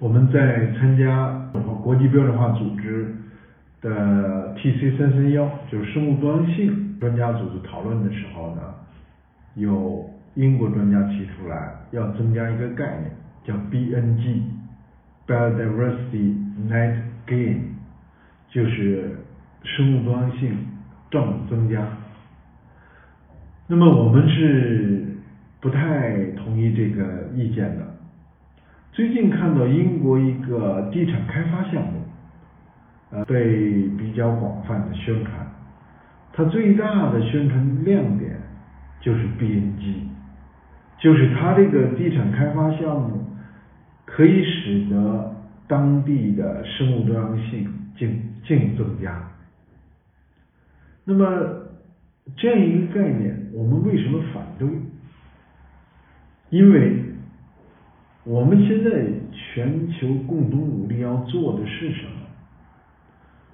我们在参加国际标准化组织的 TC 三三幺，就是生物多样性专家组织讨论的时候呢，有英国专家提出来要增加一个概念，叫 BNG（Biodiversity Net Gain），就是生物多样性正增加。那么我们是不太同意这个意见的。最近看到英国一个地产开发项目，呃，被比较广泛的宣传，它最大的宣传亮点就是 BNG，就是它这个地产开发项目可以使得当地的生物多样性净净增加。那么这样一个概念，我们为什么反对？因为我们现在全球共同努力要做的是什么？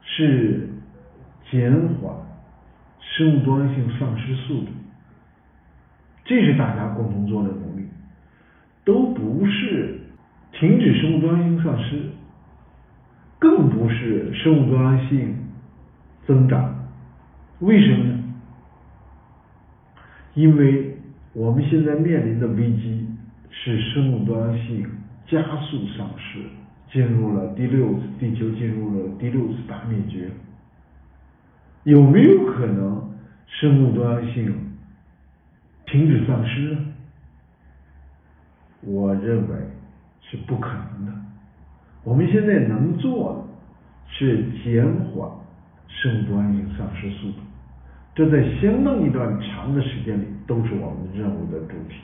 是减缓生物多样性丧失速度，这是大家共同做的努力，都不是停止生物多样性丧失，更不是生物多样性增长。为什么呢？因为我们现在面临的危机。是生物多样性加速丧失，进入了第六次地球进入了第六次大灭绝。有没有可能生物多样性停止丧失？我认为是不可能的。我们现在能做的是减缓生物多样性丧失速度，这在相当一段长的时间里都是我们任务的主体。